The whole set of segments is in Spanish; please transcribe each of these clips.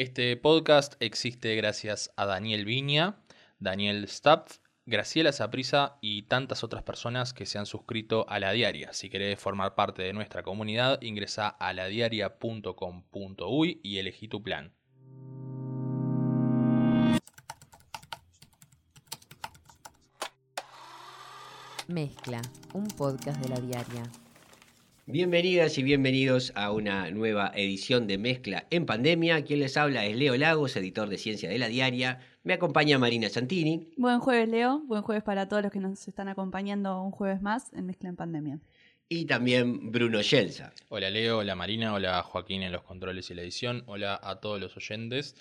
Este podcast existe gracias a Daniel Viña, Daniel Stapf, Graciela Saprisa y tantas otras personas que se han suscrito a la diaria. Si querés formar parte de nuestra comunidad, ingresa a ladiaria.com.uy y elegí tu plan. Mezcla, un podcast de la diaria. Bienvenidas y bienvenidos a una nueva edición de Mezcla en Pandemia. Quien les habla es Leo Lagos, editor de Ciencia de la Diaria. Me acompaña Marina Santini. Buen jueves, Leo. Buen jueves para todos los que nos están acompañando un jueves más en Mezcla en Pandemia. Y también Bruno Yelza. Hola Leo, hola Marina, hola Joaquín en los controles y la edición, hola a todos los oyentes.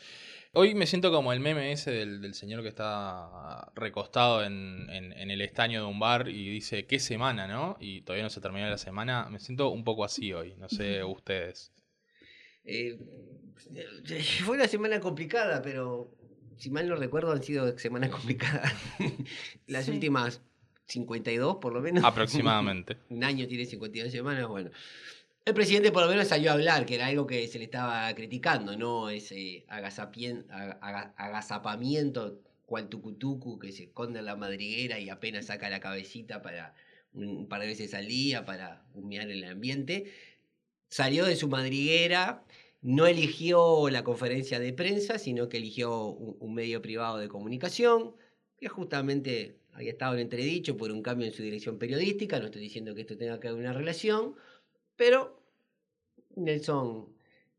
Hoy me siento como el meme ese del, señor que está recostado en, el estaño de un bar y dice, ¿qué semana, no? Y todavía no se terminó la semana. Me siento un poco así hoy, no sé ustedes. Eh, fue una semana complicada, pero si mal no recuerdo han sido semanas complicadas. Las últimas 52 por lo menos. Aproximadamente. un año tiene 52 semanas, bueno. El presidente por lo menos salió a hablar, que era algo que se le estaba criticando, ¿no? Ese agazapamiento cual tucutucu que se esconde en la madriguera y apenas saca la cabecita para un par de veces al día para humear el ambiente. Salió de su madriguera, no eligió la conferencia de prensa, sino que eligió un, medio privado de comunicación, que justamente había estado en entredicho por un cambio en su dirección periodística. No estoy diciendo que esto tenga que haber una relación, pero Nelson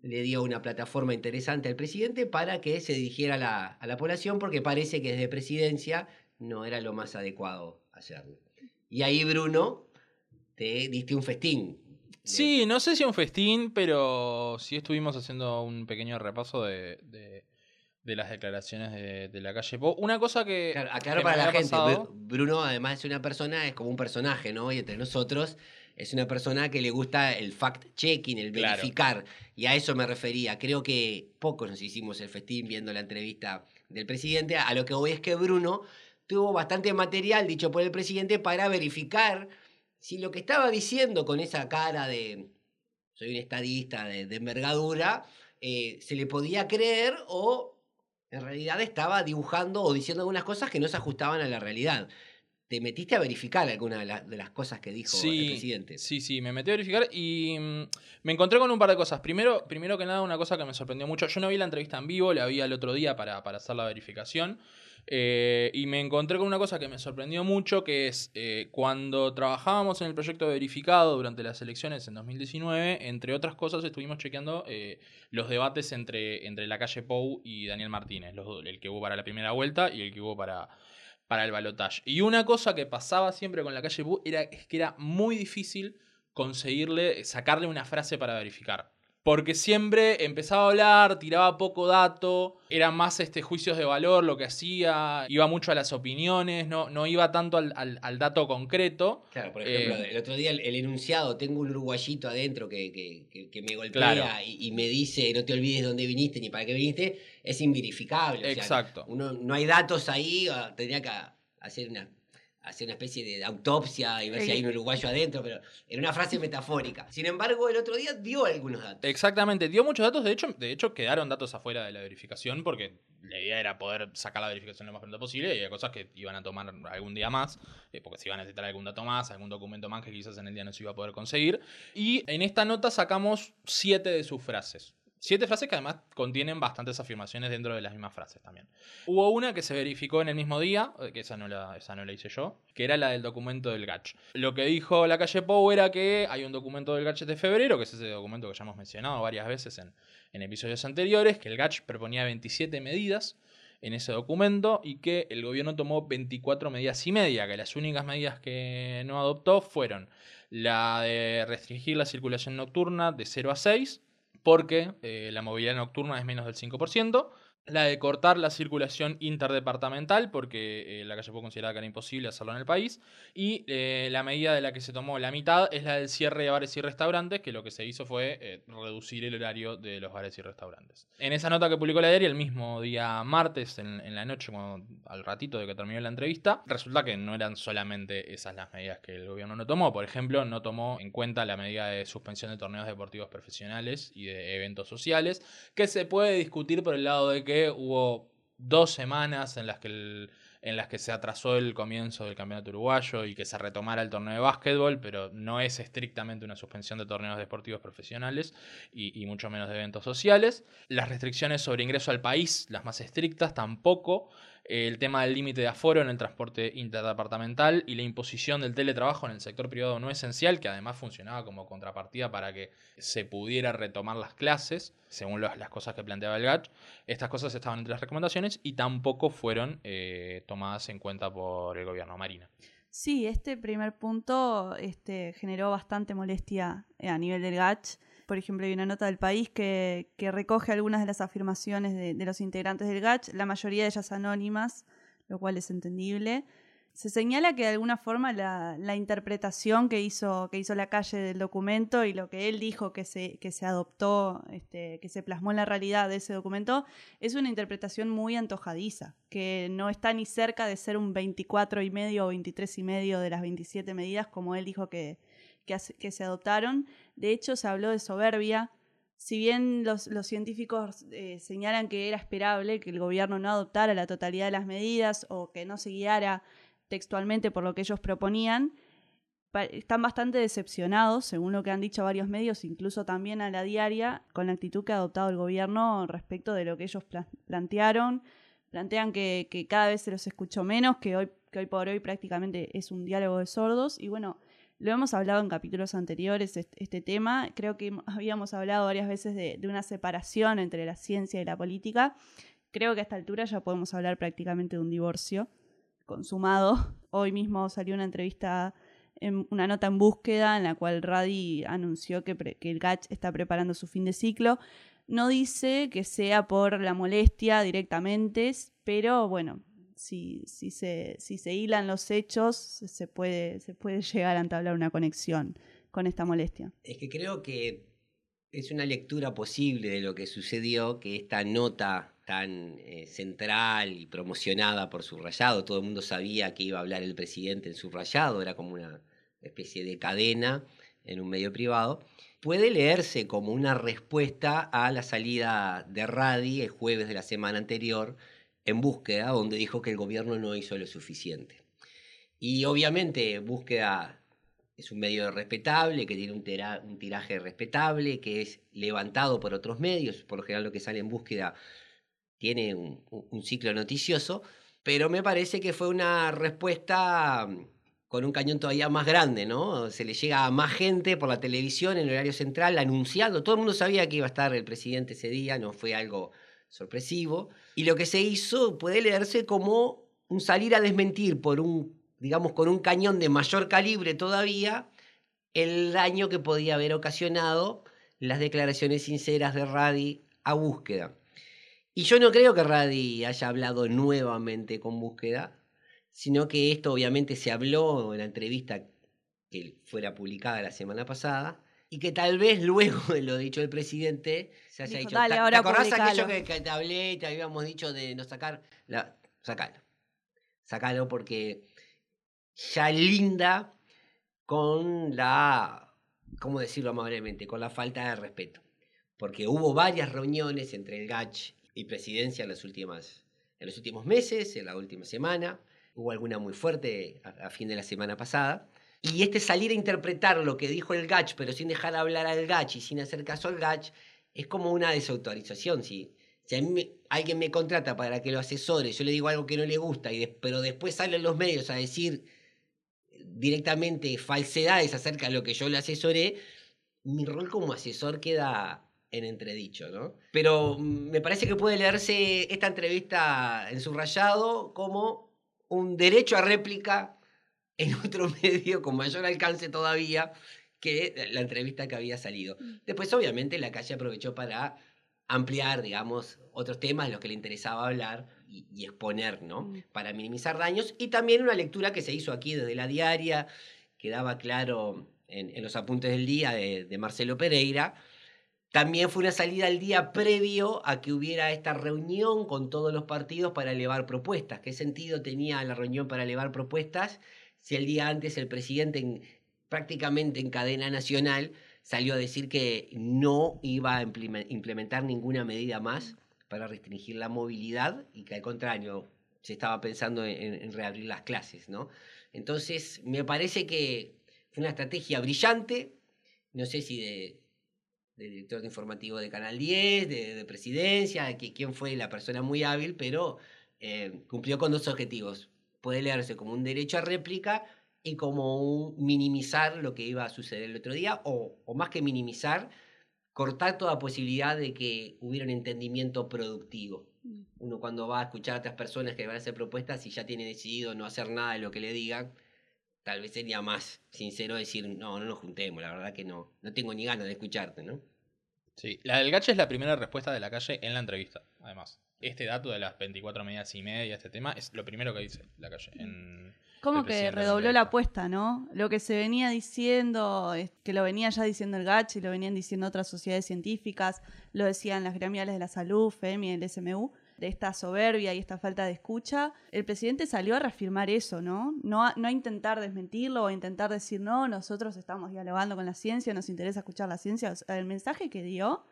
le dio una plataforma interesante al presidente para que se dirigiera a la, población porque parece que desde presidencia no era lo más adecuado hacerlo. Y ahí, Bruno, te diste un festín. Sí, no sé si un festín, pero sí estuvimos haciendo un pequeño repaso de, las declaraciones de, la calle Una cosa que. Claro, para la gente, Bruno, además es una persona, es como un personaje, ¿no? Y entre nosotros es una persona que le gusta el fact-checking, el verificar. Y a eso me refería. Creo que pocos nos hicimos el festín viendo la entrevista del presidente. A lo que voy es que Bruno tuvo bastante material dicho por el presidente para verificar si lo que estaba diciendo con esa cara de soy un estadista de, envergadura, eh, se le podía creer o en realidad estaba dibujando o diciendo algunas cosas que no se ajustaban a la realidad te metiste a verificar algunas de, las cosas que dijo el presidente. Sí, sí, me metí a verificar y mm, me encontré con un par de cosas. Primero, primero que nada, una cosa que me sorprendió mucho. Yo no vi la entrevista en vivo, la vi el otro día para, hacer la verificación. Eh, y me encontré con una cosa que me sorprendió mucho, que es eh, cuando trabajábamos en el proyecto verificado durante las elecciones en 2019, entre otras cosas estuvimos chequeando eh, los debates entre, entre la calle Pou y Daniel Martínez, el que hubo para la primera vuelta y el que hubo para, para el balotaje. Y una cosa que pasaba siempre con la calle Bu era es que era muy difícil conseguirle, sacarle una frase para verificar. Porque siempre empezaba a hablar, tiraba poco dato, era más este, juicios de valor lo que hacía, iba mucho a las opiniones, no, no iba tanto al, dato concreto. Claro, por ejemplo, eh, el otro día el, enunciado, tengo un uruguayito adentro que, que, me golpea y, me dice, no te olvides de dónde viniste ni para qué viniste, es inverificable. Exacto. uno, no hay datos ahí, ah, tendría que hacer una hacer una especie de autopsia y ver si hay un uruguayo adentro, pero era una frase metafórica. Sin embargo, el otro día dio algunos datos. Exactamente, dio muchos datos, de hecho, de hecho quedaron datos afuera de la verificación porque la idea era poder sacar la verificación lo más pronto posible y había cosas que iban a tomar algún día más, eh, porque se iban a necesitar algún dato más, algún documento más que quizás en el día no se iba a poder conseguir. Y en esta nota sacamos siete de sus frases. Siete frases que además contienen bastantes afirmaciones dentro de las mismas frases también. Hubo una que se verificó en el mismo día, eh, que esa no la, esa no la hice yo, que era la del documento del GACH. Lo que dijo la calle Pou era que hay un documento del GACH de febrero, que es ese documento que ya hemos mencionado varias veces en, en episodios anteriores, que el GACH proponía 27 medidas en ese documento y que el gobierno tomó 24 medidas y media, que las únicas medidas que no adoptó fueron la de restringir la circulación nocturna de 0 a 6, porque eh, la movilidad nocturna es menos del 5%, la de cortar la circulación interdepartamental, porque eh, la calle fue considerada que era imposible hacerlo en el país, y eh, la medida de la que se tomó la mitad es la del cierre de bares y restaurantes, que lo que se hizo fue eh, reducir el horario de los bares y restaurantes. En esa nota que publicó la diaria el mismo día martes, en, la noche, al ratito de que terminó la entrevista, resulta que no eran solamente esas las medidas que el gobierno no tomó. Por ejemplo, no tomó en cuenta la medida de suspensión de torneos deportivos profesionales y de eventos sociales, que se puede discutir por el lado de que hubo dos semanas en las que en las que se atrasó el comienzo del campeonato uruguayo y que se retomara el torneo de básquetbol, pero no es estrictamente una suspensión de torneos deportivos profesionales y, y mucho menos de eventos sociales. Las restricciones sobre ingreso al país, las más estrictas, tampoco. El tema del límite de aforo en el transporte interdepartamental y la imposición del teletrabajo en el sector privado no esencial, que además funcionaba como contrapartida para que se pudiera retomar las clases, según los- las cosas que planteaba el GATT. Estas cosas estaban entre las recomendaciones y tampoco fueron eh, tomadas en cuenta por el gobierno Marina. Sí, este primer punto este, generó bastante molestia eh, a nivel del GACH. Por ejemplo, hay una nota del país que, recoge algunas de las afirmaciones de, los integrantes del GACH, la mayoría de ellas anónimas, lo cual es entendible. Se señala que de alguna forma la, interpretación que hizo, que hizo la calle del documento y lo que él dijo que se, que se adoptó, este, que se plasmó en la realidad de ese documento, es una interpretación muy antojadiza, que no está ni cerca de ser un 24 y medio o 23 y medio de las 27 medidas como él dijo que, que se adoptaron. De hecho, se habló de soberbia. Si bien los, científicos eh, señalan que era esperable que el gobierno no adoptara la totalidad de las medidas o que no se guiara textualmente por lo que ellos proponían, están bastante decepcionados, según lo que han dicho varios medios, incluso también a la diaria, con la actitud que ha adoptado el gobierno respecto de lo que ellos pla- plantearon. Plantean que, que cada vez se los escuchó menos, que hoy, que hoy por hoy prácticamente es un diálogo de sordos. Y bueno, lo hemos hablado en capítulos anteriores, este, tema. Creo que habíamos hablado varias veces de, una separación entre la ciencia y la política. Creo que a esta altura ya podemos hablar prácticamente de un divorcio consumado. Hoy mismo salió una entrevista, en, una nota en búsqueda, en la cual Radi anunció que el GACH está preparando su fin de ciclo. No dice que sea por la molestia directamente, pero bueno, si, se, hilan los hechos, se puede, se puede llegar a entablar una conexión con esta molestia. Es que creo que es una lectura posible de lo que sucedió, que esta nota tan eh, central y promocionada por Subrayado, todo el mundo sabía que iba a hablar el presidente en Subrayado, era como una especie de cadena en un medio privado, puede leerse como una respuesta a la salida de Radi el jueves de la semana anterior en búsqueda, donde dijo que el gobierno no hizo lo suficiente. Y obviamente búsqueda es un medio respetable, que tiene un, tira- un tiraje respetable, que es levantado por otros medios, por lo general lo que sale en búsqueda tiene un, un- un ciclo noticioso, pero me parece que fue una respuesta mm, con un cañón todavía más grande, ¿no? Se le llega a más gente por la televisión en el horario central anunciando, todo el mundo sabía que iba a estar el presidente ese día, no fue algo sorpresivo, y lo que se hizo puede leerse como un salir a desmentir por un, digamos, con un cañón de mayor calibre todavía, el daño que podía haber ocasionado las declaraciones sinceras de Radi a búsqueda. Y yo no creo que Radi haya hablado nuevamente con búsqueda, sino que esto obviamente se habló en la entrevista que fuera publicada la semana pasada, y que tal vez luego de lo dicho del presidente se haya Dijo, dicho, "Dale, "¿Te- ahora ¿te acordás aquello publicalo". que, que te hablé y te habíamos dicho de no sacar? La, sacalo. Sacalo porque ya linda con la, ¿cómo decirlo amablemente? Con la falta de respeto. Porque hubo varias reuniones entre el GACH y presidencia en, las últimas, en los últimos meses, en la última semana. Hubo alguna muy fuerte a, a fin de la semana pasada. Y este salir a interpretar lo que dijo el GACH, pero sin dejar hablar al GACH y sin hacer caso al GACH, es como una desautorización. Si, si a mí me- alguien me contrata para que lo asesore, yo le digo algo que no le gusta, y pero después salen los medios a decir directamente falsedades acerca de lo que yo le asesoré, mi rol como asesor queda en entredicho, ¿no? Pero mm, me parece que puede leerse esta entrevista en subrayado como un derecho a réplica en otro medio con mayor alcance todavía que la entrevista que había salido. Después, obviamente, la calle aprovechó para ampliar, digamos, otros temas de los que le interesaba hablar y, y exponer, ¿no? Mm. Para minimizar daños. Y también una lectura que se hizo aquí desde la diaria, quedaba claro en, en los apuntes del día de, de Marcelo Pereira. También fue una salida al día previo a que hubiera esta reunión con todos los partidos para elevar propuestas. ¿Qué sentido tenía la reunión para elevar propuestas si el día antes el presidente, en- prácticamente en cadena nacional, salió a decir que no iba a impleme- implementar ninguna medida más para restringir la movilidad y que al contrario se estaba pensando en, en reabrir las clases, ¿no? Entonces, me parece que fue una estrategia brillante, no sé si de, director de informativo de Canal 10, de, de presidencia, de que, quién fue la persona muy hábil, pero eh, cumplió con dos objetivos. Puede leerse como un derecho a réplica y como un minimizar lo que iba a suceder el otro día, o, o más que minimizar, cortar toda posibilidad de que hubiera un entendimiento productivo. Mm. Uno cuando va a escuchar a otras personas que van a hacer propuestas y ya tiene decidido no hacer nada de lo que le digan, tal vez sería más sincero decir, no, no nos juntemos, la verdad que no, no tengo ni ganas de escucharte, ¿no? Sí, la del gache es la primera respuesta de la calle en la entrevista, además. Este dato de las 24 medidas y media, este tema, es lo primero que dice la calle. En... Como que redobló la apuesta, ¿no? Lo que se venía diciendo, que lo venía ya diciendo el GACH y lo venían diciendo otras sociedades científicas, lo decían las gremiales de la salud, FEMI, el SMU, de esta soberbia y esta falta de escucha. El presidente salió a reafirmar eso, ¿no? No a, no a intentar desmentirlo o a intentar decir, no, nosotros estamos dialogando con la ciencia, nos interesa escuchar la ciencia. O sea, el mensaje que dio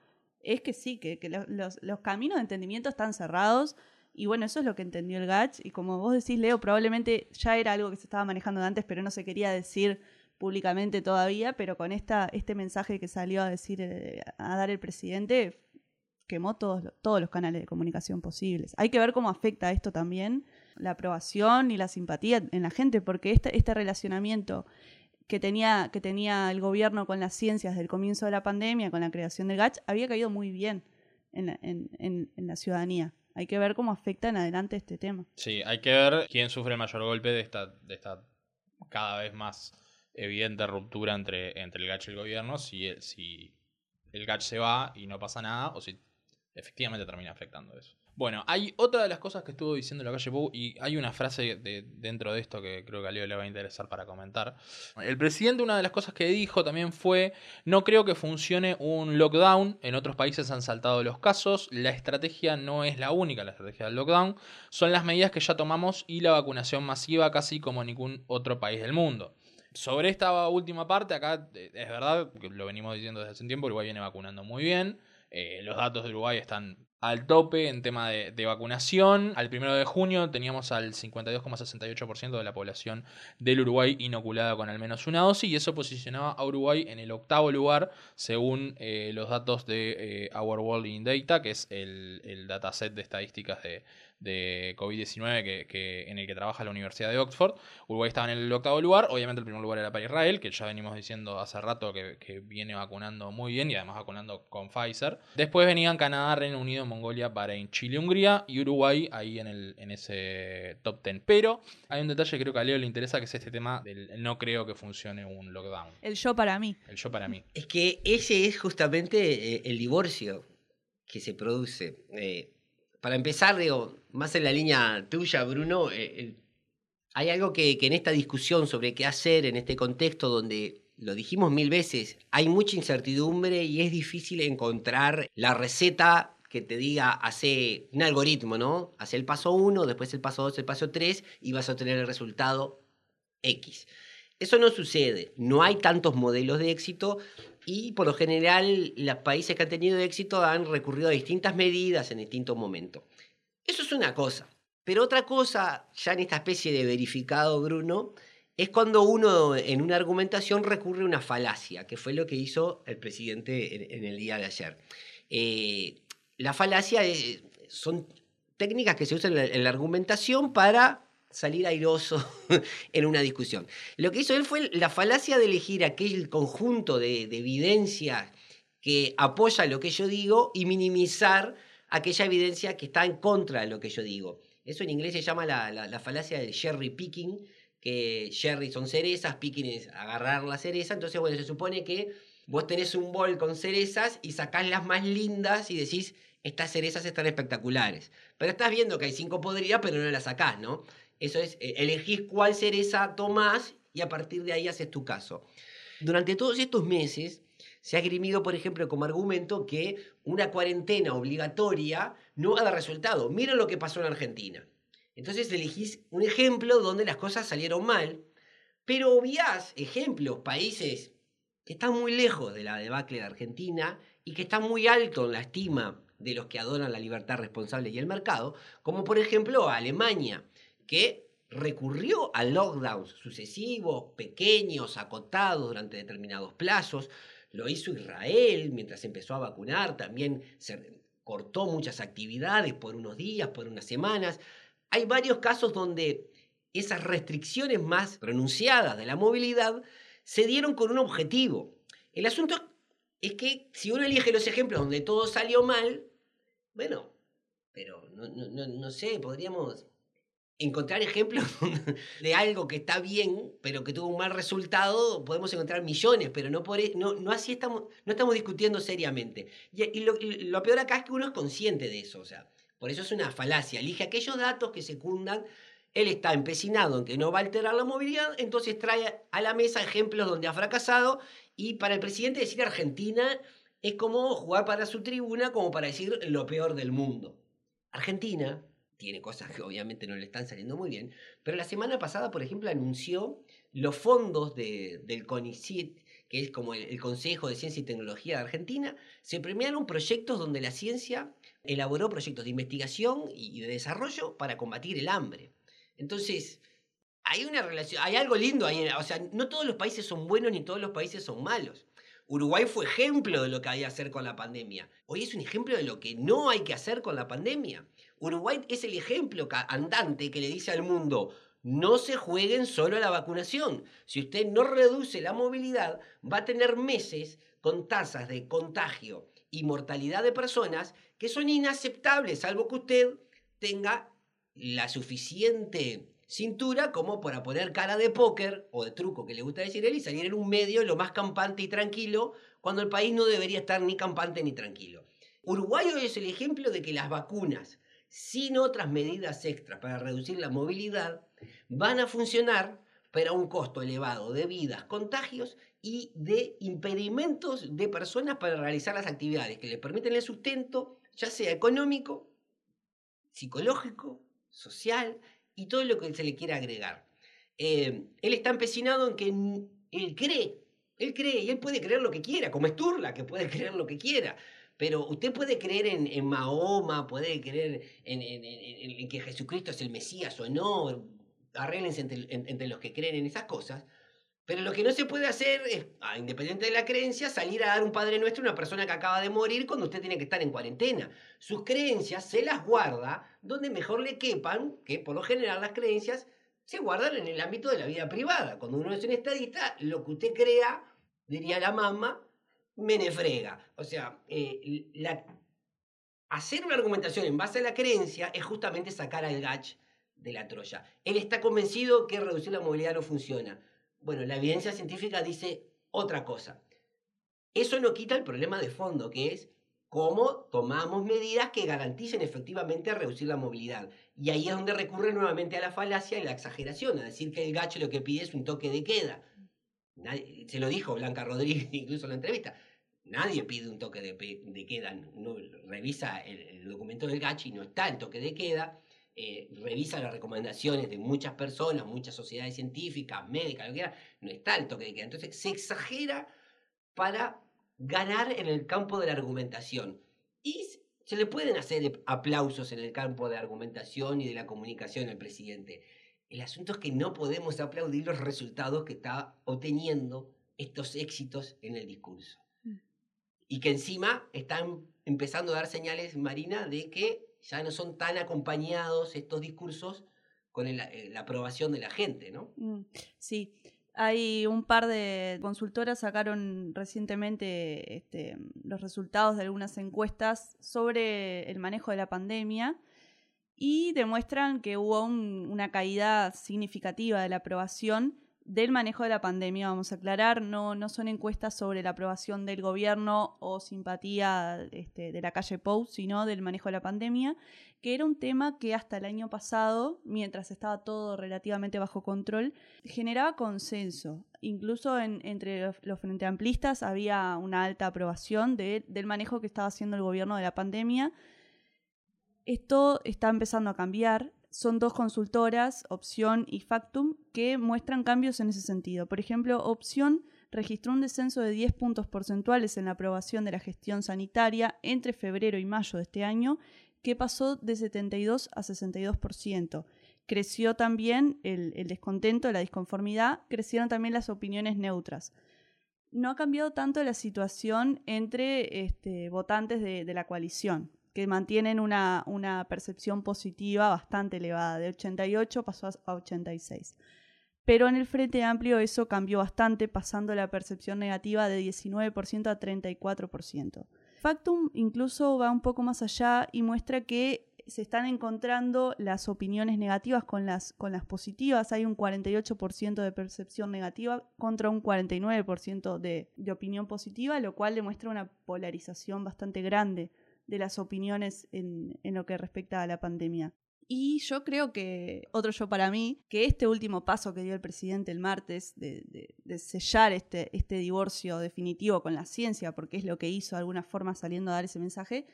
es que sí, que, que lo- los, caminos de entendimiento están cerrados. Y bueno, eso es lo que entendió el GATS. Y como vos decís, Leo, probablemente ya era algo que se estaba manejando antes, pero no se quería decir públicamente todavía. Pero con esta, este mensaje que salió a decir, eh, a dar el presidente, quemó todos, todos los canales de comunicación posibles. Hay que ver cómo afecta esto también, la aprobación y la simpatía en la gente, porque este, este relacionamiento que tenía, que tenía el gobierno con las ciencias desde el comienzo de la pandemia, con la creación del GATS, había caído muy bien en la, en- en- en la ciudadanía. Hay que ver cómo afecta en adelante este tema. Sí, hay que ver quién sufre el mayor golpe de esta, de esta cada vez más evidente ruptura entre, entre el gacho y el gobierno, si el, si el gacho se va y no pasa nada, o si efectivamente termina afectando eso. Bueno, hay otra de las cosas que estuvo diciendo la calle Pou y hay una frase de, dentro de esto que creo que a Leo le va a interesar para comentar. El presidente, una de las cosas que dijo también fue, no creo que funcione un lockdown, en otros países han saltado los casos, la estrategia no es la única, la estrategia del lockdown, son las medidas que ya tomamos y la vacunación masiva casi como ningún otro país del mundo. Sobre esta última parte, acá eh, es verdad, que lo venimos diciendo desde hace un tiempo, Uruguay viene vacunando muy bien. Eh, los datos de Uruguay están al tope en tema de, vacunación. Al primero de junio teníamos al 52,68% de la población del Uruguay inoculada con al menos una dosis y eso posicionaba a Uruguay en el octavo lugar según eh, los datos de eh, Our World in Data, que es el, el dataset de estadísticas de, de COVID-19 que, que- en el que trabaja la Universidad de Oxford. Uruguay estaba en el octavo lugar, obviamente el primer lugar era para Israel, que ya venimos diciendo hace rato que, que viene vacunando muy bien y además vacunando con Pfizer. Después venían Canadá, Reino Unido, Mongolia, Bahrein, Chile, Hungría y Uruguay ahí en, el, en ese top 10. Pero hay un detalle que creo que a Leo le interesa, que es este tema del no creo que funcione un lockdown. El yo para mí. El yo para mí. Es que ese es justamente eh, el divorcio que se produce. Eh, para empezar, digo, más en la línea tuya, Bruno, eh, el- hay algo que, que en esta discusión sobre qué hacer en este contexto donde, lo dijimos mil veces, hay mucha incertidumbre y es difícil encontrar la receta que te diga, hace un algoritmo, ¿no? Hace el paso 1, después el paso 2, el paso 3 y vas a obtener el resultado X. Eso no sucede, no hay tantos modelos de éxito y por lo general los países que han tenido éxito han recurrido a distintas medidas en distintos momentos. Eso es una cosa. Pero otra cosa, ya en esta especie de verificado, Bruno, es cuando uno en una argumentación recurre a una falacia, que fue lo que hizo el presidente en, el día de ayer. Eh, la falacia son técnicas que se usan en la argumentación para salir airoso en una discusión. Lo que hizo él fue la falacia de elegir aquel conjunto de, de evidencia que apoya lo que yo digo y minimizar aquella evidencia que está en contra de lo que yo digo. Eso en inglés se llama la, la- la falacia del cherry picking, que cherry son cerezas, picking es agarrar la cereza. Entonces, bueno, se supone que vos tenés un bol con cerezas y sacás las más lindas y decís, estas cerezas están espectaculares. Pero estás viendo que hay cinco podridas, pero no las sacás, ¿no? Eso es, eh, elegís cuál cereza tomás y a partir de ahí haces tu caso. Durante todos estos meses se ha esgrimido, por ejemplo, como argumento que una cuarentena obligatoria no ha dado resultado. Mira lo que pasó en Argentina. Entonces elegís un ejemplo donde las cosas salieron mal, pero obviás ejemplos, países que están muy lejos de la debacle de Argentina y que están muy alto en la estima de los que adoran la libertad responsable y el mercado, como por ejemplo Alemania, que recurrió a lockdowns sucesivos, pequeños, acotados durante determinados plazos. Lo hizo Israel mientras empezó a vacunar, también se cortó muchas actividades por unos días, por unas semanas. Hay varios casos donde esas restricciones más pronunciadas de la movilidad se dieron con un objetivo. El asunto es que si uno elige los ejemplos donde todo salió mal, bueno, pero no, no, no sé, podríamos encontrar ejemplos de algo que está bien, pero que tuvo un mal resultado, podemos encontrar millones, pero no, por, e, no, no así estamos, no estamos discutiendo seriamente. Y, lo, peor acá es que uno es consciente de eso, o sea, por eso es una falacia. Elige aquellos datos que secundan, él está empecinado en que no va a alterar la movilidad, entonces trae a la mesa ejemplos donde ha fracasado y para el presidente decir Argentina es como jugar para su tribuna, como para decir lo peor del mundo. Argentina tiene cosas que obviamente no le están saliendo muy bien, pero la semana pasada, por ejemplo, anunció los fondos del CONICIT, que es como el, Consejo de Ciencia y Tecnología de Argentina, se premiaron proyectos donde la ciencia elaboró proyectos de investigación y de desarrollo para combatir el hambre. Entonces, hay una relación, hay algo lindo ahí, o sea, no todos los países son buenos ni todos los países son malos. Uruguay fue ejemplo de lo que hay que hacer con la pandemia. Hoy es un ejemplo de lo que no hay que hacer con la pandemia. Uruguay es el ejemplo andante que le dice al mundo, no se jueguen solo a la vacunación. Si usted no reduce la movilidad, va a tener meses con tasas de contagio y mortalidad de personas que son inaceptables, salvo que usted tenga la suficiente cintura como para poner cara de póker o de truco que le gusta decir él y salir en un medio lo más campante y tranquilo cuando el país no debería estar ni campante ni tranquilo. Uruguay hoy es el ejemplo de que las vacunas sin otras medidas extras para reducir la movilidad, van a funcionar, pero a un costo elevado de vidas, contagios y de impedimentos de personas para realizar las actividades que le permiten el sustento, ya sea económico, psicológico, social y todo lo que se le quiera agregar. Eh, él está empecinado en que él cree, él cree y él puede creer lo que quiera, como Sturla, que puede creer lo que quiera. Pero usted puede creer en, Mahoma, puede creer en, que Jesucristo es el Mesías o no, arréglense entre, los que creen en esas cosas. Pero lo que no se puede hacer es, ah, independiente de la creencia, salir a dar un Padre Nuestro a una persona que acaba de morir cuando usted tiene que estar en cuarentena. Sus creencias se las guarda donde mejor le quepan, que por lo general las creencias se guardan en el ámbito de la vida privada. Cuando uno es un estadista, lo que usted crea, diría la mamá, menefrega. O sea, eh, hacer una argumentación en base a la creencia es justamente sacar al Gach de la Troya. Él está convencido que reducir la movilidad no funciona. Bueno, la evidencia científica dice otra cosa. Eso no quita el problema de fondo, que es cómo tomamos medidas que garanticen efectivamente reducir la movilidad. Y ahí es donde recurre nuevamente a la falacia y la exageración, a decir que el gacho lo que pide es un toque de queda. se lo dijo Blanca Rodríguez incluso en la entrevista. Nadie pide un toque de, queda, revisa el, documento del GACH y no está el toque de queda, eh, revisa las recomendaciones de muchas personas, muchas sociedades científicas, médicas, lo que quiera, no está el toque de queda. Entonces se exagera para ganar en el campo de la argumentación. Y se le pueden hacer aplausos en el campo de argumentación y de la comunicación al presidente. El asunto es que no podemos aplaudir los resultados que está obteniendo estos éxitos en el discurso y que encima están empezando a dar señales, Marina, de que ya no son tan acompañados estos discursos con eh, la aprobación de la gente, ¿no? Mm, sí. Hay un par de consultoras sacaron recientemente este, los resultados de algunas encuestas sobre el manejo de la pandemia y demuestran que hubo una caída significativa de la aprobación del manejo de la pandemia, vamos a aclarar, no, no son encuestas sobre la aprobación del gobierno o simpatía este, de la calle Pou, sino del manejo de la pandemia, que era un tema que hasta el año pasado, mientras estaba todo relativamente bajo control, generaba consenso. Incluso entre los, los frente amplistas había una alta aprobación del manejo que estaba haciendo el gobierno de la pandemia. Esto está empezando a cambiar son dos consultoras, Opción y Factum, que muestran cambios en ese sentido. Por ejemplo, Opción registró un descenso de 10 puntos porcentuales en la aprobación de la gestión sanitaria entre febrero y mayo de este año, que pasó de 72 a 62%. Creció también el, descontento, la disconformidad, crecieron también las opiniones neutras. No ha cambiado tanto la situación entre este, votantes de la coalición que mantienen una, percepción positiva bastante elevada. De 88 pasó a 86. Pero en el Frente Amplio eso cambió bastante, pasando la percepción negativa de 19% a 34%. Factum incluso va un poco más allá y muestra que se están encontrando las opiniones negativas con las, con las positivas. Hay un 48% de percepción negativa contra un 49% de, de opinión positiva, lo cual demuestra una polarización bastante grande de las opiniones en, lo que respecta a la pandemia. Y yo creo que, otro yo para mí, que este último paso que dio el presidente el martes de, sellar este, este, divorcio definitivo con la ciencia, porque es lo que hizo de alguna forma saliendo a dar ese mensaje,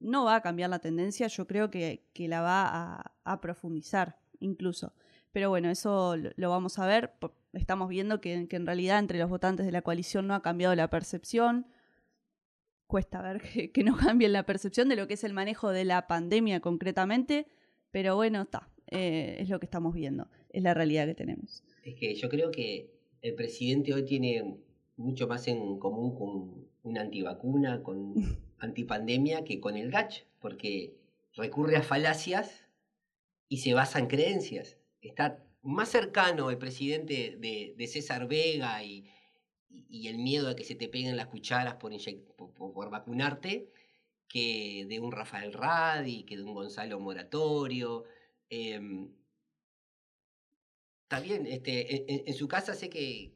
no va a cambiar la tendencia, yo creo que, la va a, profundizar incluso. Pero bueno, eso lo vamos a ver. Estamos viendo que, que en realidad entre los votantes de la coalición no ha cambiado la percepción cuesta ver que, no cambien la percepción de lo que es el manejo de la pandemia concretamente, pero bueno, está, eh, es lo que estamos viendo, es la realidad que tenemos. Es que yo creo que el presidente hoy tiene mucho más en común con una antivacuna, con antipandemia, que con el GACH, porque recurre a falacias y se basa en creencias. Está más cercano el presidente de, de César Vega y, y, el miedo a que se te peguen las cucharas por, por, vacunarte que de un Rafael Radi, que de un Gonzalo Moratorio. Eh, también este, en, su casa sé que,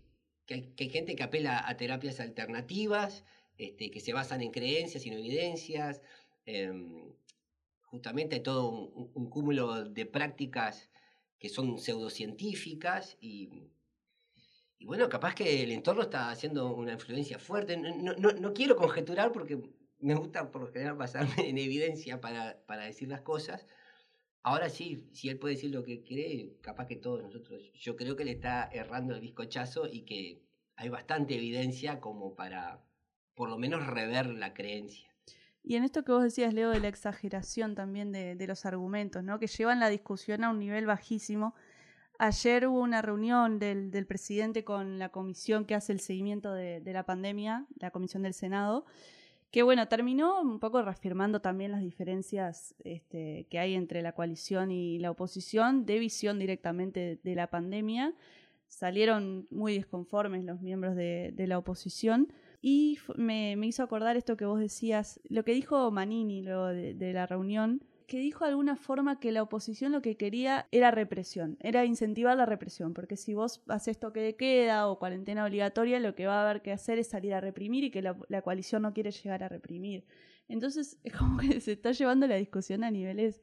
que, hay, gente que apela a terapias alternativas, este, que se basan en creencias y no evidencias. Em, justamente hay todo un, cúmulo de prácticas que son pseudocientíficas y y bueno, capaz que el entorno está haciendo una influencia fuerte. No, no, no quiero conjeturar porque me gusta por lo general basarme en evidencia para, para, decir las cosas. Ahora sí, si él puede decir lo que cree, capaz que todos nosotros, yo creo que le está errando el bizcochazo y que hay bastante evidencia como para por lo menos rever la creencia. Y en esto que vos decías, Leo, de la exageración también de, de los argumentos, ¿no? que llevan la discusión a un nivel bajísimo Ayer hubo una reunión del, presidente con la comisión que hace el seguimiento de, la pandemia, la comisión del Senado, que bueno, terminó un poco reafirmando también las diferencias este, que hay entre la coalición y la oposición de visión directamente de, la pandemia. Salieron muy desconformes los miembros de, la oposición. Y me, hizo acordar esto que vos decías, lo que dijo Manini luego de la reunión, que dijo de alguna forma que la oposición lo que quería era represión, era incentivar la represión, porque si vos haces toque de queda o cuarentena obligatoria, lo que va a haber que hacer es salir a reprimir y que la, coalición no quiere llegar a reprimir. Entonces es como que se está llevando la discusión a niveles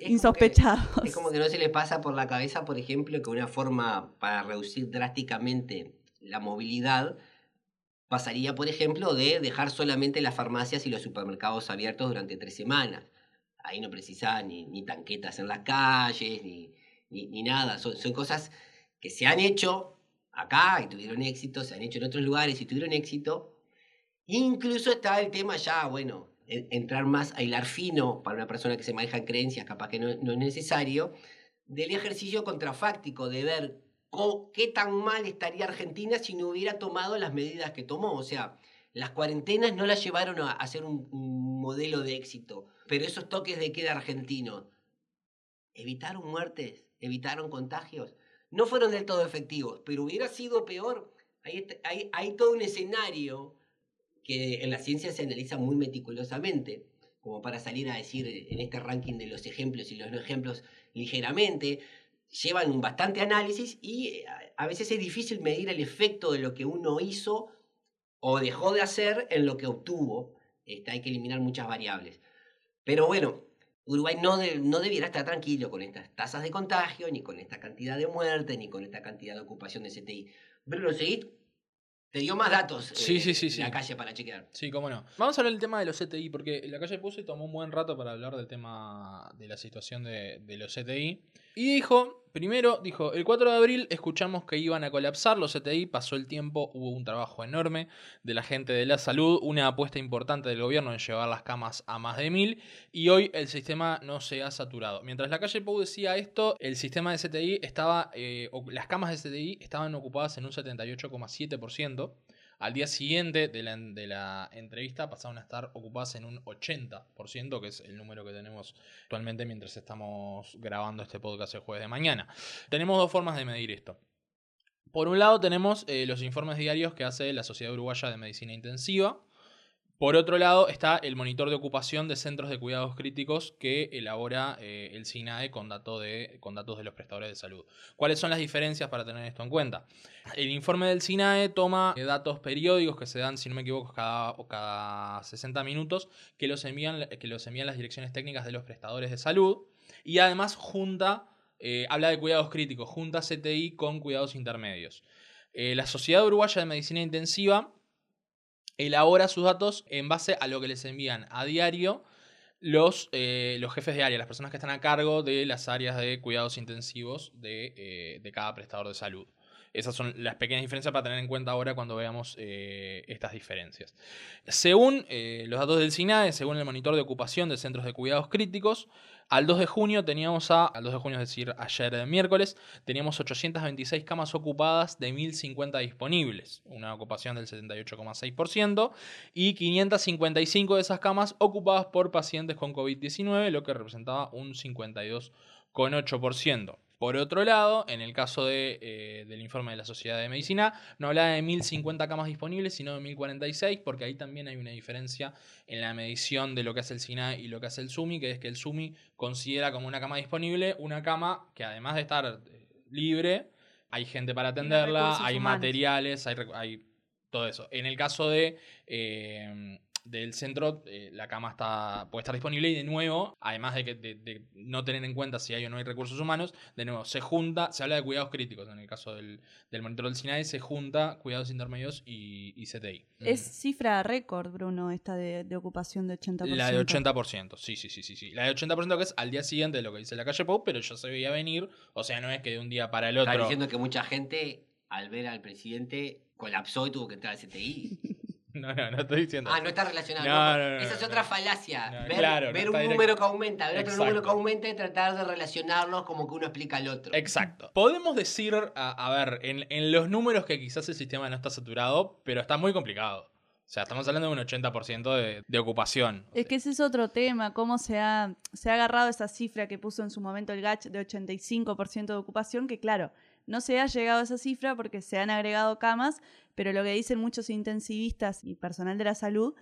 insospechados. es como que no se le pasa por la cabeza, por ejemplo, que una forma para reducir drásticamente la movilidad pasaría, por ejemplo, de dejar solamente las farmacias y los supermercados abiertos durante tres semanas ahí no precisa ni, tanquetas en las calles, ni, ni, nada. Son, cosas que se han hecho acá y tuvieron éxito, se han hecho en otros lugares y tuvieron éxito. Incluso está el tema ya, bueno, entrar más a hilar fino para una persona que se maneja en creencias, capaz que no, no es necesario, del ejercicio contrafáctico, de ver qué tan mal estaría Argentina si no hubiera tomado las medidas que tomó. O sea, las cuarentenas no las llevaron a, hacer un, modelo de éxito, pero esos toques de queda argentinos evitaron muertes, evitaron contagios. No fueron del todo efectivos, pero hubiera sido peor. Hay, hay, todo un escenario que en la ciencia se analiza muy meticulosamente, como para salir a decir en este ranking de los ejemplos y los no ejemplos ligeramente. llevan bastante análisis y eh, a veces es difícil medir el efecto de lo que uno hizo o dejó de hacer en lo que obtuvo. Este, hay que eliminar muchas variables. Pero bueno, Uruguay no, de- no debiera estar tranquilo con estas tasas de contagio, ni con esta cantidad de muertes, ni con esta cantidad de ocupación de CTI. Bruno, seguís. Te dio más datos Sí, eh, sí, sí, sí. la calle para chequear. Sí, cómo no. Vamos a hablar del tema de los CTI, porque la calle puse tomó un buen rato para hablar del tema de la situación de, de los CTI. Y dijo, primero, dijo, el 4 de abril escuchamos que iban a colapsar los CTI, pasó el tiempo, hubo un trabajo enorme de la gente de la salud, una apuesta importante del gobierno en llevar las camas a más de mil, y hoy el sistema no se ha saturado. Mientras la calle Pou decía esto, el sistema de CTI estaba, eh, las camas de CTI estaban ocupadas en un 78,7%. Al día siguiente de la, entrevista pasaron a estar ocupadas en un 80%, que es el número que tenemos actualmente mientras estamos grabando este podcast el jueves de mañana. Tenemos dos formas de medir esto. Por un lado tenemos eh, los informes diarios que hace la Sociedad Uruguaya de Medicina Intensiva. Por otro lado está el monitor de ocupación de centros de cuidados críticos que elabora eh, el SINAE con, de, con datos de los prestadores de salud. ¿Cuáles son las diferencias para tener esto en cuenta? El informe del SINAE toma eh, datos periódicos que se dan, si no me equivoco, cada, o cada 60 minutos, que los, envían, que los envían las direcciones técnicas de los prestadores de salud. Y además junta, eh, habla de cuidados críticos, junta CTI con cuidados intermedios. La Sociedad Uruguaya de Medicina Intensiva elabora sus datos en base a lo que les envían a diario los, eh, los jefes de área, las personas que están a cargo de las áreas de cuidados intensivos de, eh, de cada prestador de salud. Esas son las pequeñas diferencias para tener en cuenta ahora cuando veamos eh, estas diferencias. Según los datos del SINAE, según el monitor de ocupación de centros de cuidados críticos, al 2 de junio teníamos a, al 2 de junio es decir, ayer de miércoles, teníamos 826 camas ocupadas de 1050 disponibles, una ocupación del 78,6%, y 555 de esas camas ocupadas por pacientes con COVID-19, lo que representaba un 52,8%. Por otro lado, en el caso de, eh, del informe de la Sociedad de Medicina, no hablaba de 1050 camas disponibles, sino de 1046, porque ahí también hay una diferencia en la medición de lo que hace el SINAE y lo que hace el SUMI, que es que el SUMI considera como una cama disponible una cama que además de estar eh, libre, hay gente para atenderla, hay humanos. materiales, hay todo eso. En el caso de... eh, del centro, eh, la cama está, puede estar disponible y de nuevo, además de, que, de, de no tener en cuenta si hay o no hay recursos humanos, de nuevo, se junta, se habla de cuidados críticos, en el caso del, del monitor del SINAE, se junta cuidados intermedios y, y CTI. Es cifra récord, Bruno, esta de, de ocupación de 80%. La de 80%, sí, sí, sí, sí, sí. La de 80% que es al día siguiente de lo que dice la calle Pau, pero ya se veía venir, o sea, no es que de un día para el Está otro... diciendo que mucha gente, al ver al presidente, colapsó y tuvo que entrar al CTI. No, no, no estoy diciendo Ah, eso. no está relacionado. No, no, no, no, Esa es no. otra falacia. No, ver claro, ver un número que aumenta, ver otro número que aumenta y tratar de relacionarlos como que uno explica al otro. Exacto. Podemos decir, a, a ver, en, en los números que quizás el sistema no está saturado, pero está muy complicado. O sea, estamos hablando de un 80% de, de ocupación. Es que ese es otro tema, cómo se ha, se ha agarrado esa cifra que puso en su momento el GACH de 85% de ocupación, que claro, no se ha llegado a esa cifra porque se han agregado camas, pero lo que dicen muchos intensivistas y personal de la salud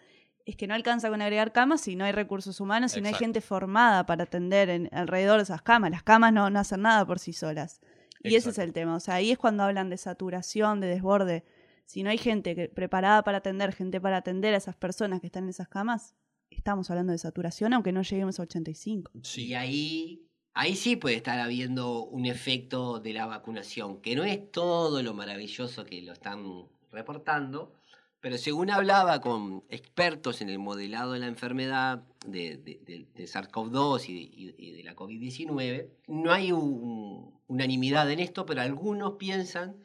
es que no alcanza con agregar camas si no hay recursos humanos, si no hay gente formada para atender en, alrededor de esas camas. Las camas no, no hacen nada por sí solas. Y ese es el tema. O sea, ahí es cuando hablan de saturación, de desborde. Si no hay gente que, preparada para atender, gente para atender a esas personas que están en esas camas, estamos hablando de saturación, aunque no lleguemos a 85. Sí. Y ahí, ahí sí puede estar habiendo un efecto de la vacunación, que no es todo lo maravilloso que lo están reportando, pero según hablaba con expertos en el modelado de la enfermedad de, de- de- de SARS-CoV-2 y, de- la COVID-19, no hay un- unanimidad en esto, pero algunos piensan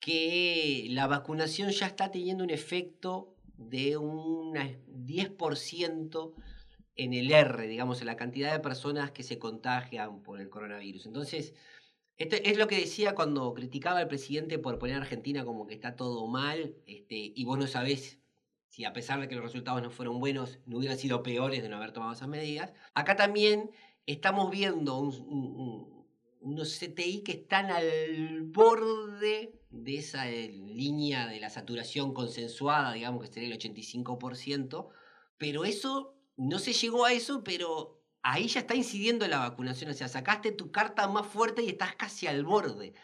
que la vacunación ya está teniendo un efecto de un 10% en el R, digamos, en la cantidad de personas que se contagian por el coronavirus. Entonces, esto es lo que decía cuando criticaba al presidente por poner a Argentina como que está todo mal, este, y vos no sabés si a pesar de que los resultados no fueron buenos, no hubieran sido peores de no haber tomado esas medidas. Acá también estamos viendo un- un- un- unos CTI que están al borde de esa eh, línea de la saturación consensuada, digamos que sería el 85%, pero eso, no se llegó a eso, pero ahí ya está incidiendo la vacunación, o sea, sacaste tu carta más fuerte y estás casi al borde.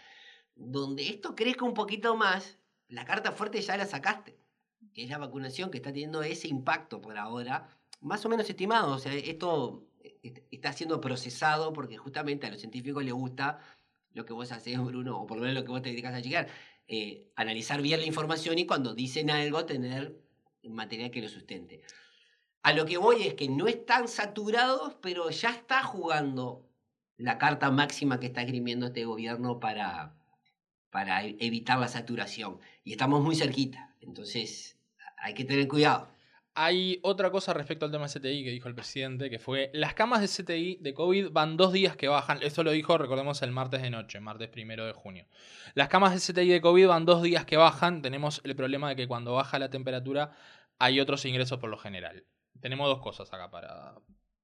Donde esto crezca un poquito más, la carta fuerte ya la sacaste, que es la vacunación que está teniendo ese impacto por ahora, más o menos estimado, o sea, esto está siendo procesado porque justamente a los científicos les gusta lo que vos haces, Bruno, o por lo menos lo que vos te dedicas a llegar, eh, analizar bien la información y cuando dicen algo tener material que lo sustente. A lo que voy es que no están saturados, pero ya está jugando la carta máxima que está esgrimiendo este gobierno para, para e-, evitar la saturación. Y estamos muy cerquita, entonces hay que tener cuidado. Hay otra cosa respecto al tema de CTI que dijo el presidente, que fue, las camas de CTI de COVID van dos días que bajan, esto lo dijo, recordemos, el martes de noche, martes primero de junio. Las camas de CTI de COVID van dos días que bajan, tenemos el problema de que cuando baja la temperatura hay otros ingresos por lo general. Tenemos dos cosas acá para,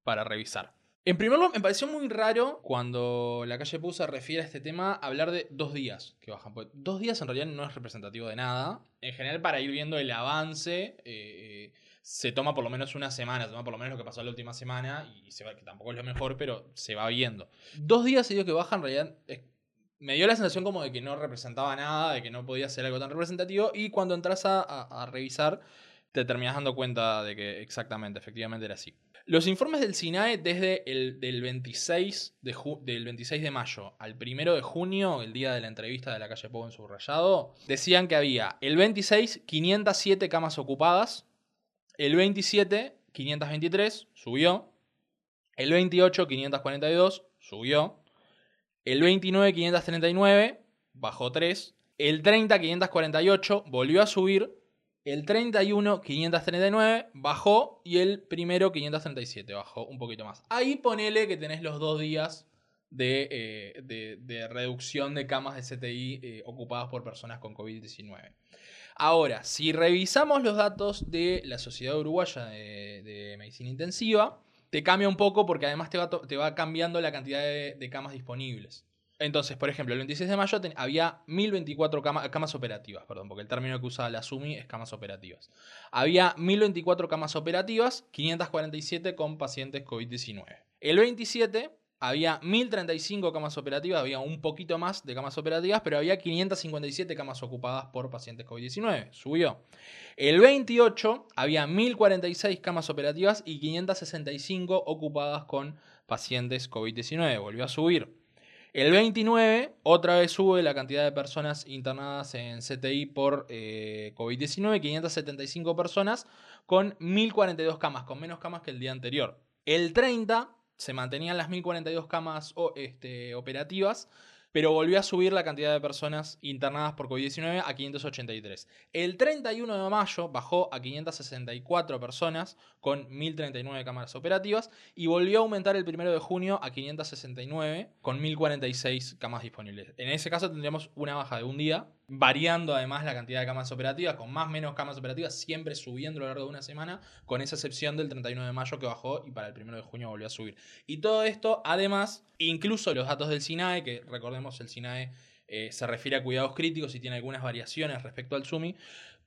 para revisar. En primer lugar, me pareció muy raro cuando la calle Pú se refiere a este tema hablar de dos días que bajan. Dos días en realidad no es representativo de nada. En general, para ir viendo el avance, eh, se toma por lo menos una semana, se toma por lo menos lo que pasó la última semana, y que tampoco es lo mejor, pero se va viendo. Dos días y que baja, en realidad me dio la sensación como de que no representaba nada, de que no podía ser algo tan representativo, y cuando entras a, revisar, te terminas dando cuenta de que exactamente, efectivamente era así. Los informes del SINAE desde el del 26 de, del 26 de mayo al 1 de junio, el día de la entrevista de la calle Pogo en subrayado, decían que había el 26 507 camas ocupadas, el 27, 523, subió. El 28, 542, subió. El 29, 539, bajó 3. El 30, 548, volvió a subir. El 31, 539, bajó. Y el primero, 537, bajó un poquito más. Ahí ponele que tenés los dos días de, eh, reducción de camas de CTI eh, ocupadas por personas con COVID-19. Ahora, si revisamos los datos de la Sociedad Uruguaya de, Medicina Intensiva, te cambia un poco porque además te va, te va cambiando la cantidad de, camas disponibles. Entonces, por ejemplo, el 26 de mayo había 1024 camas operativas, perdón, porque el término que usa la SUMI es camas operativas. Había 1024 camas operativas, 547 con pacientes COVID-19. El 27 había 1035 camas operativas, había un poquito más de camas operativas, pero había 557 camas ocupadas por pacientes COVID-19. Subió. El 28 había 1046 camas operativas y 565 ocupadas con pacientes COVID-19. Volvió a subir. El 29 otra vez sube la cantidad de personas internadas en CTI por eh, COVID-19, 575 personas con 1042 camas, con menos camas que el día anterior. El 30 se mantenían las 1042 camas este, operativas, pero volvió a subir la cantidad de personas internadas por COVID-19 a 583. El 31 de mayo bajó a 564 personas con 1039 cámaras operativas y volvió a aumentar el 1 de junio a 569 con 1046 camas disponibles. En ese caso tendríamos una baja de un día variando además la cantidad de camas operativas, con más o menos camas operativas, siempre subiendo a lo largo de una semana, con esa excepción del 31 de mayo que bajó y para el 1 de junio volvió a subir. Y todo esto, además, incluso los datos del SINAE, que recordemos el SINAE eh, se refiere a cuidados críticos y tiene algunas variaciones respecto al SUMI,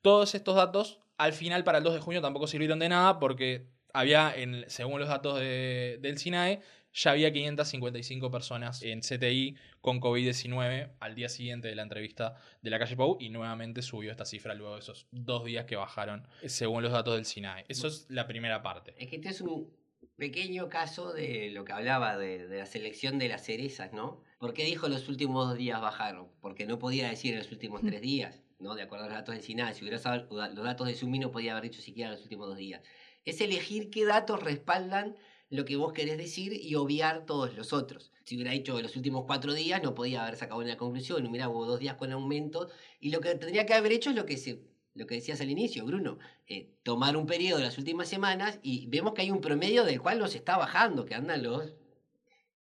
todos estos datos al final para el 2 de junio tampoco sirvieron de nada porque había, según los datos del SINAE, ya había 555 personas en CTI con COVID-19 al día siguiente de la entrevista de la calle Pau y nuevamente subió esta cifra luego de esos dos días que bajaron según los datos del SINAE. Eso es la primera parte. Es que este es un pequeño caso de lo que hablaba de, la selección de las cerezas, ¿no? ¿Por qué dijo los últimos dos días bajaron? Porque no podía decir en los últimos tres días, ¿no? De acuerdo a los datos del SINAE. Si hubiera sabido los datos de Sumi no podía haber dicho siquiera los últimos dos días. Es elegir qué datos respaldan lo que vos querés decir y obviar todos los otros. Si hubiera dicho los últimos cuatro días, no podía haber sacado una conclusión. Mira, hubo dos días con aumento. Y lo que tendría que haber hecho es lo que se lo que decías al inicio, Bruno, eh, tomar un periodo de las últimas semanas y vemos que hay un promedio del cual nos está bajando, que andan los,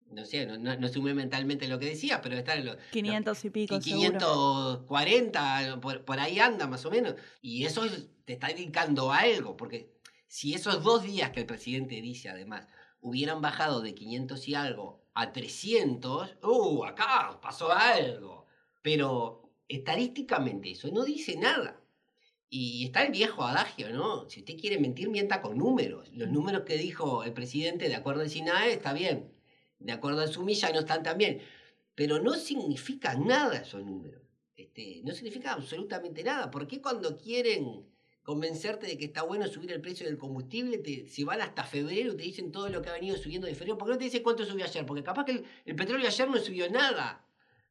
no sé, no, no, sumé mentalmente lo que decía, pero están los... 500 y pico. 540, por, por, ahí anda más o menos. Y eso te está indicando algo, porque si esos dos días que el presidente dice además hubieran bajado de 500 y algo a 300, ¡uh! Acá pasó algo. Pero estadísticamente eso no dice nada. Y está el viejo adagio, ¿no? Si usted quiere mentir, mienta con números. Los números que dijo el presidente de acuerdo al SINAE está bien. De acuerdo al SUMI ya no están tan bien. Pero no significa nada esos números. Este, no significa absolutamente nada. ¿Por qué cuando quieren convencerte de que está bueno subir el precio del combustible, si van hasta febrero te dicen todo lo que ha venido subiendo de febrero? ¿Por qué no te dicen cuánto subió ayer? Porque capaz que el, petróleo ayer no subió nada.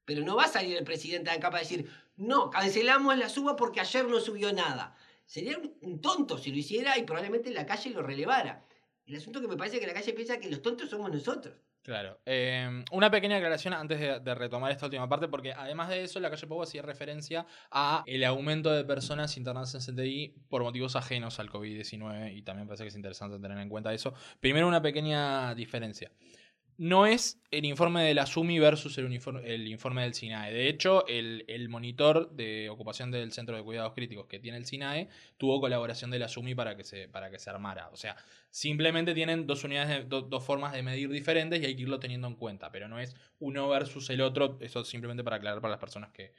Pero no va a salir el presidente de acá para decir, no, cancelamos la suba porque ayer no subió nada. Sería un, un tonto si lo hiciera y probablemente la calle lo relevara. El asunto que me parece que la calle piensa que los tontos somos nosotros. Claro. Eh, una pequeña aclaración antes de, retomar esta última parte, porque además de eso, la calle Pau hacía referencia a el aumento de personas internadas en CTI por motivos ajenos al COVID-19 y también parece que es interesante tener en cuenta eso. Primero, una pequeña diferencia. No es el informe de la SUMI versus el, el informe del SINAE. De hecho, el, monitor de ocupación del Centro de Cuidados Críticos que tiene el SINAE tuvo colaboración de la SUMI para que se, para que se armara. O sea, simplemente tienen dos unidades, de, do, dos formas de medir diferentes y hay que irlo teniendo en cuenta. Pero no es uno versus el otro. Eso simplemente para aclarar para las personas que,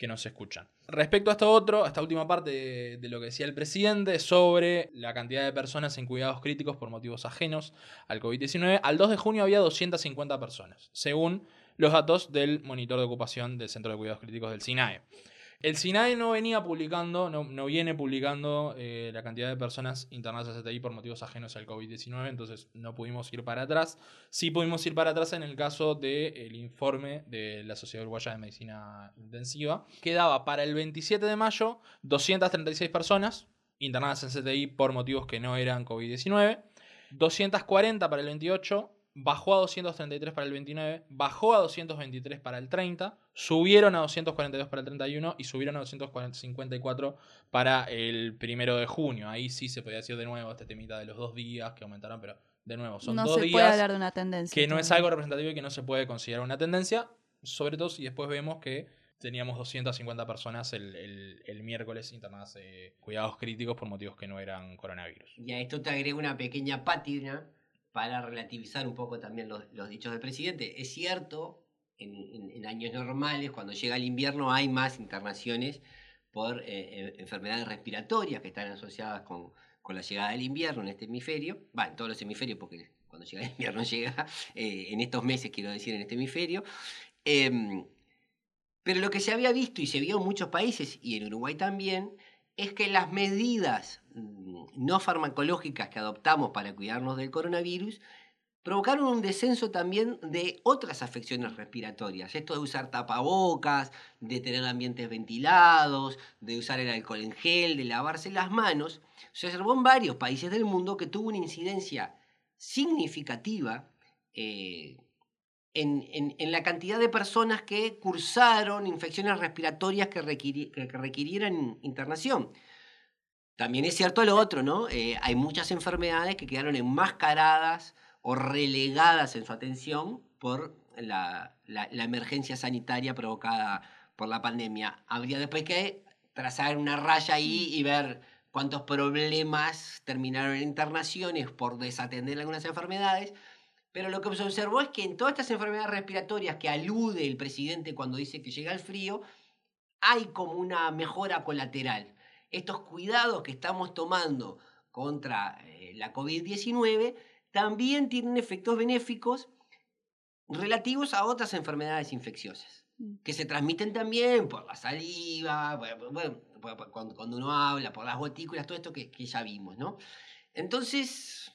que nos escuchan. Respecto a esto otro, a esta última parte de, lo que decía el presidente sobre la cantidad de personas en cuidados críticos por motivos ajenos al COVID-19, al 2 de junio había 250 personas, según los datos del monitor de ocupación del Centro de Cuidados Críticos del SINAE. El SINAE no venía publicando, no, viene publicando eh, la cantidad de personas internadas a CTI por motivos ajenos al COVID-19, entonces no pudimos ir para atrás. Sí pudimos ir para atrás en el caso del de informe de la Sociedad Uruguaya de Medicina Intensiva, que daba para el 27 de mayo 236 personas internadas en CTI por motivos que no eran COVID-19, 240 para el 28 bajó a 233 para el 29, bajó a 223 para el 30, subieron a 242 para el 31 y subieron a 254 para el primero de junio. Ahí sí se podía decir de nuevo este temita de los dos días que aumentaron, pero de nuevo, son no dos se días puede hablar de una tendencia. que no es algo representativo y que no se puede considerar una tendencia, sobre todo si después vemos que teníamos 250 personas el, el, el miércoles internadas eh, cuidados críticos por motivos que no eran coronavirus. Y a esto te agrego una pequeña pátina para relativizar un poco también los, dichos del presidente. Es cierto, en, años normales, cuando llega el invierno, hay más internaciones por eh, enfermedades respiratorias que están asociadas con, la llegada del invierno en este hemisferio. Va, en todos los hemisferios, porque cuando llega el invierno llega eh, en estos meses, quiero decir, en este hemisferio. Eh, pero lo que se había visto y se vio en muchos países, y en Uruguay también, es que las medidas mm, no farmacológicas que adoptamos para cuidarnos del coronavirus provocaron un descenso también de otras afecciones respiratorias. Esto de usar tapabocas, de tener ambientes ventilados, de usar el alcohol en gel, de lavarse las manos, se observó en varios países del mundo que tuvo una incidencia significativa eh, en, en, en, la cantidad de personas que cursaron infecciones respiratorias que, requiri que requirieran internación. También es cierto lo otro, ¿no? Eh, hay muchas enfermedades que quedaron enmascaradas o relegadas en su atención por la, la, la emergencia sanitaria provocada por la pandemia. Habría después que trazar una raya ahí y ver cuántos problemas terminaron en internaciones por desatender algunas enfermedades, pero lo que se observó es que en todas estas enfermedades respiratorias que alude el presidente cuando dice que llega el frío, hay como una mejora colateral. Estos cuidados que estamos tomando contra eh, la COVID-19 también tienen efectos benéficos relativos a otras enfermedades infecciosas, que se transmiten también por la saliva, bueno, cuando, cuando uno habla, por las gotículas, todo esto que, que ya vimos, ¿no? Entonces,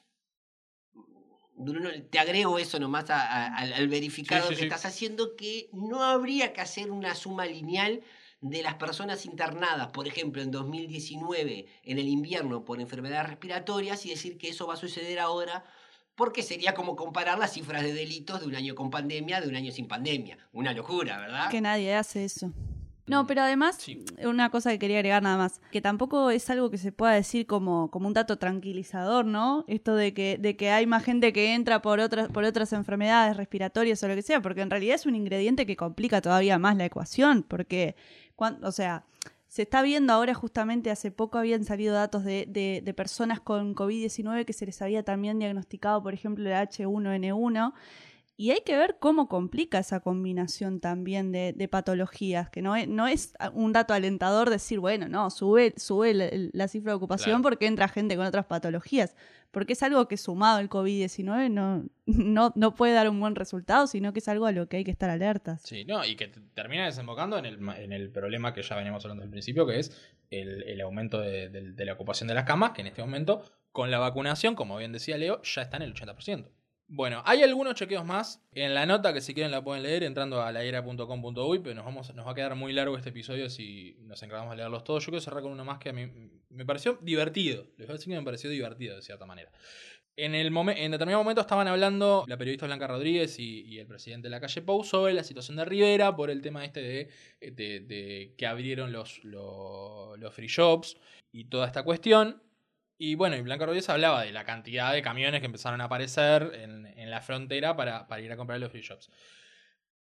Bruno, te agrego eso nomás a, a, al, al, verificar sí, sí, que sí. estás haciendo, que no habría que hacer una suma lineal de las personas internadas, por ejemplo, en 2019, en el invierno, por enfermedades respiratorias, y decir que eso va a suceder ahora, porque sería como comparar las cifras de delitos de un año con pandemia de un año sin pandemia. Una locura, ¿verdad? Que nadie hace eso. No, pero además, sí. una cosa que quería agregar nada más, que tampoco es algo que se pueda decir como, como un dato tranquilizador, ¿no? Esto de que, de que hay más gente que entra por otras, por otras enfermedades respiratorias o lo que sea, porque en realidad es un ingrediente que complica todavía más la ecuación, porque, cuando, o sea, se está viendo ahora justamente, hace poco habían salido datos de, de, de personas con COVID-19 que se les había también diagnosticado, por ejemplo, el H1N1, Y hay que ver cómo complica esa combinación también de, de patologías, que no es, no es un dato alentador decir, bueno, no, sube, sube la, la cifra de ocupación Claro. porque entra gente con otras patologías, porque es algo que sumado al COVID-19 no, no, no puede dar un buen resultado, sino que es algo a lo que hay que estar alertas. Sí, no, y que te- termina desembocando en el, en el problema que ya veníamos hablando al principio, que es el, el aumento de, de- de la ocupación de las camas, que en este momento, con la vacunación, como bien decía Leo, ya está en el 80%. Bueno, hay algunos chequeos más en la nota que si quieren la pueden leer entrando a laera.com.uy, pero nos, vamos, nos va a quedar muy largo este episodio si nos encargamos de leerlos todos. Yo quiero cerrar con uno más que a mí me pareció divertido. Les voy a decir que me pareció divertido de cierta manera. En, el momen- en determinado momento estaban hablando la periodista Blanca Rodríguez y, el presidente de la calle Pou sobre la situación de Rivera por el tema este de, de- de que abrieron los free shops y toda esta cuestión. Y bueno, y Blanca Rodríguez hablaba de la cantidad de camiones que empezaron a aparecer en, en la frontera para, para ir a comprar los free shops.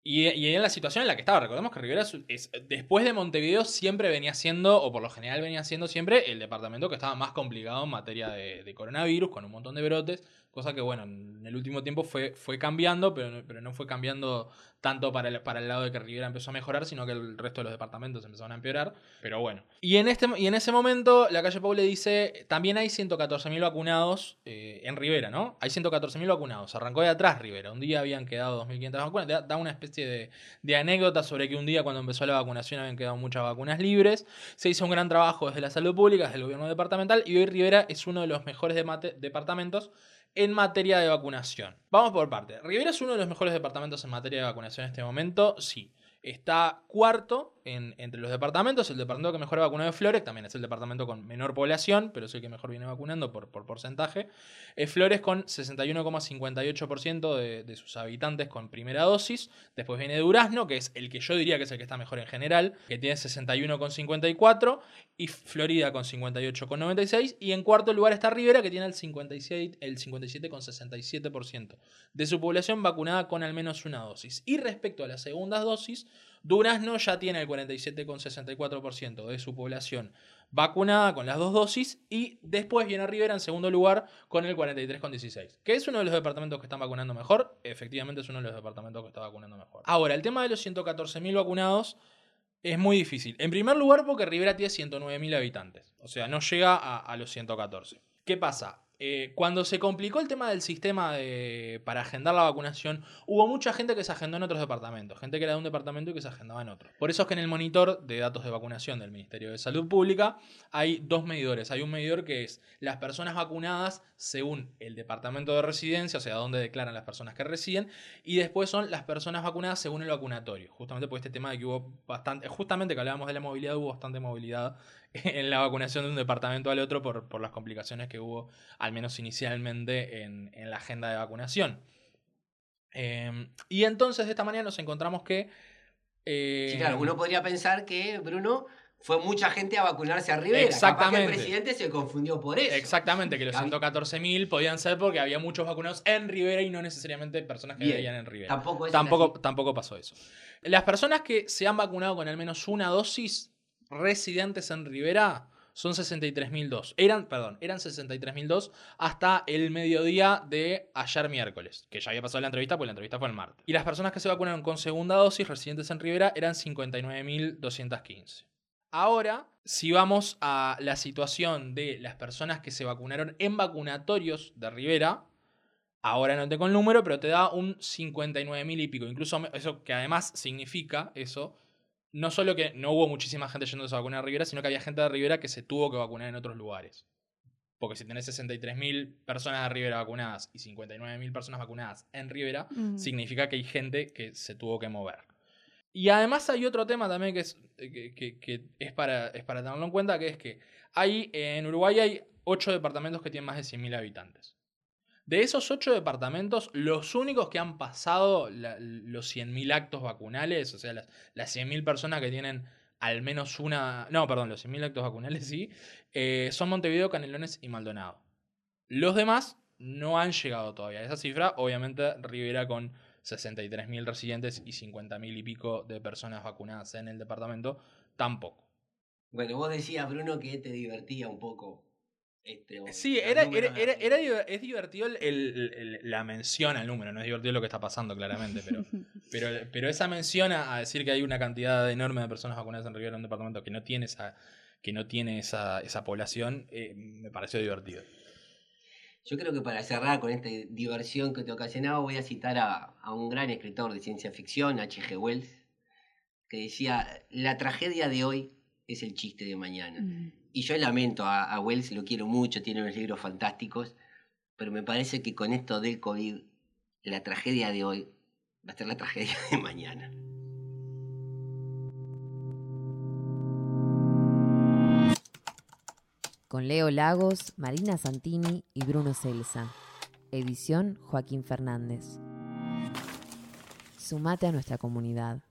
Y, y en la situación en la que estaba, recordemos que Rivera es, es- después de Montevideo siempre venía siendo, o por lo general venía siendo siempre, el departamento que estaba más complicado en materia de, de coronavirus, con un montón de brotes, cosa que bueno, en el último tiempo fue, fue cambiando, pero, no- pero no fue cambiando tanto para el, para el lado de que Rivera empezó a mejorar, sino que el resto de los departamentos empezaron a empeorar, pero bueno. Y en, este, y en ese momento la calle Pau le dice, también hay 114.000 vacunados eh, en Rivera, ¿no? Hay 114.000 vacunados, arrancó de atrás Rivera, un día habían quedado 2.500 vacunas, da, da una especie de, de anécdota sobre que un día cuando empezó la vacunación habían quedado muchas vacunas libres, se hizo un gran trabajo desde la salud pública, desde el gobierno departamental, y hoy Rivera es uno de los mejores de mate- departamentos en materia de vacunación. Vamos por parte. Rivera es uno de los mejores departamentos en materia de vacunación en este momento, sí. Está cuarto en- entre los departamentos. El departamento que mejor ha vacunado es Flores, también es el departamento con menor población, pero es el que mejor viene vacunando por, por porcentaje. Es Flores con 61,58% de, de sus habitantes con primera dosis. Después viene Durazno, que es el que yo diría que es el que está mejor en general, que tiene 61,54%. Y Florida con 58,96%. Y en cuarto lugar está Rivera, que tiene el, 56, el 57,67% de su población vacunada con al menos una dosis. Y respecto a las segundas dosis, Durazno ya tiene el 47,64% de su población vacunada con las dos dosis y después viene Rivera en segundo lugar con el 43,16%, que es uno de los departamentos que están vacunando mejor, efectivamente es uno de los departamentos que está vacunando mejor. Ahora, el tema de los 114.000 vacunados es muy difícil. En primer lugar porque Rivera tiene 109.000 habitantes, o sea, no llega a, a los 114. ¿Qué pasa? Eh, cuando se complicó el tema del sistema de- para agendar la vacunación, hubo mucha gente que se agendó en otros departamentos, gente que era de un departamento y que se agendaba en otro. Por eso es que en el monitor de datos de vacunación del Ministerio de Salud Pública hay dos medidores. Hay un medidor que es las personas vacunadas según el departamento de residencia, o sea, donde declaran las personas que residen, y después son las personas vacunadas según el vacunatorio. Justamente por este tema de que hubo bastante, justamente que hablábamos de la movilidad, hubo bastante movilidad en la vacunación de un departamento al otro por, por las complicaciones que hubo, al menos inicialmente, en, en la agenda de vacunación. Eh, y entonces de esta manera nos encontramos que... eh, Sí, claro, uno podría pensar que, Bruno, fue mucha gente a vacunarse a Rivera. Capaz que Exactamente. el presidente se confundió por eso. Exactamente, que los Cam- 114.000 podían ser porque había muchos vacunados en Rivera y no necesariamente personas que Bien. veían en Rivera. Tampoco Tampoco, tampoco pasó eso. Las personas que se han vacunado con al menos una dosis residentes en Rivera son 63.002. Eran, perdón, eran 63.002 hasta el mediodía de ayer miércoles, que ya había pasado la entrevista, porque la entrevista fue el martes. Y las personas que se vacunaron con segunda dosis residentes en Rivera eran 59.215. Ahora, si vamos a la situación de las personas que se vacunaron en vacunatorios de Rivera, ahora no tengo el número, pero te da un 59.000 y pico. Incluso eso que además significa eso, no solo que no hubo muchísima gente yéndose a vacunar a Rivera, sino que había gente de Rivera que se tuvo que vacunar en otros lugares. Porque si tenés 63.000 personas de Rivera vacunadas y 59.000 personas vacunadas en Rivera, Mm. significa que hay gente que se tuvo que mover. Y además hay otro tema también que es, que, que- que es, para, es para tenerlo en cuenta, que es que hay, en Uruguay hay 8 departamentos que tienen más de 100.000 habitantes. De esos 8 departamentos, los únicos que han pasado la- los 100.000 actos vacunales, o sea, las, las 100.000 personas que tienen al menos una... No, perdón, los 100.000 actos vacunales sí, eh, son Montevideo, Canelones y Maldonado. Los demás no han llegado todavía a esa cifra. Obviamente, Rivera con 63.000 residentes y 50.000 y pico de personas vacunadas en el departamento, tampoco. Bueno, vos decías, Bruno, que te divertía un poco Este, o Sí, era, era, era, es divertido el- el- el- la mención al número, no es divertido lo que está pasando claramente, pero, pero, pero esa mención a, decir que hay una cantidad enorme de personas vacunadas en Rivera, un departamento que no tiene esa, que no tiene esa, esa población, eh, me pareció divertido. Yo creo que para cerrar con esta diversión que te ocasionaba, voy a citar a, a un gran escritor de ciencia ficción, H.G. Wells, que decía, la tragedia de hoy es el chiste de mañana. Mm. Y yo lamento a, Wells, lo quiero mucho, tiene unos libros fantásticos, pero me parece que con esto del COVID, la tragedia de hoy va a ser la tragedia de mañana. Con Leo Lagos, Marina Santini y Bruno Celsa. Edición Joaquín Fernández. Sumate a nuestra comunidad.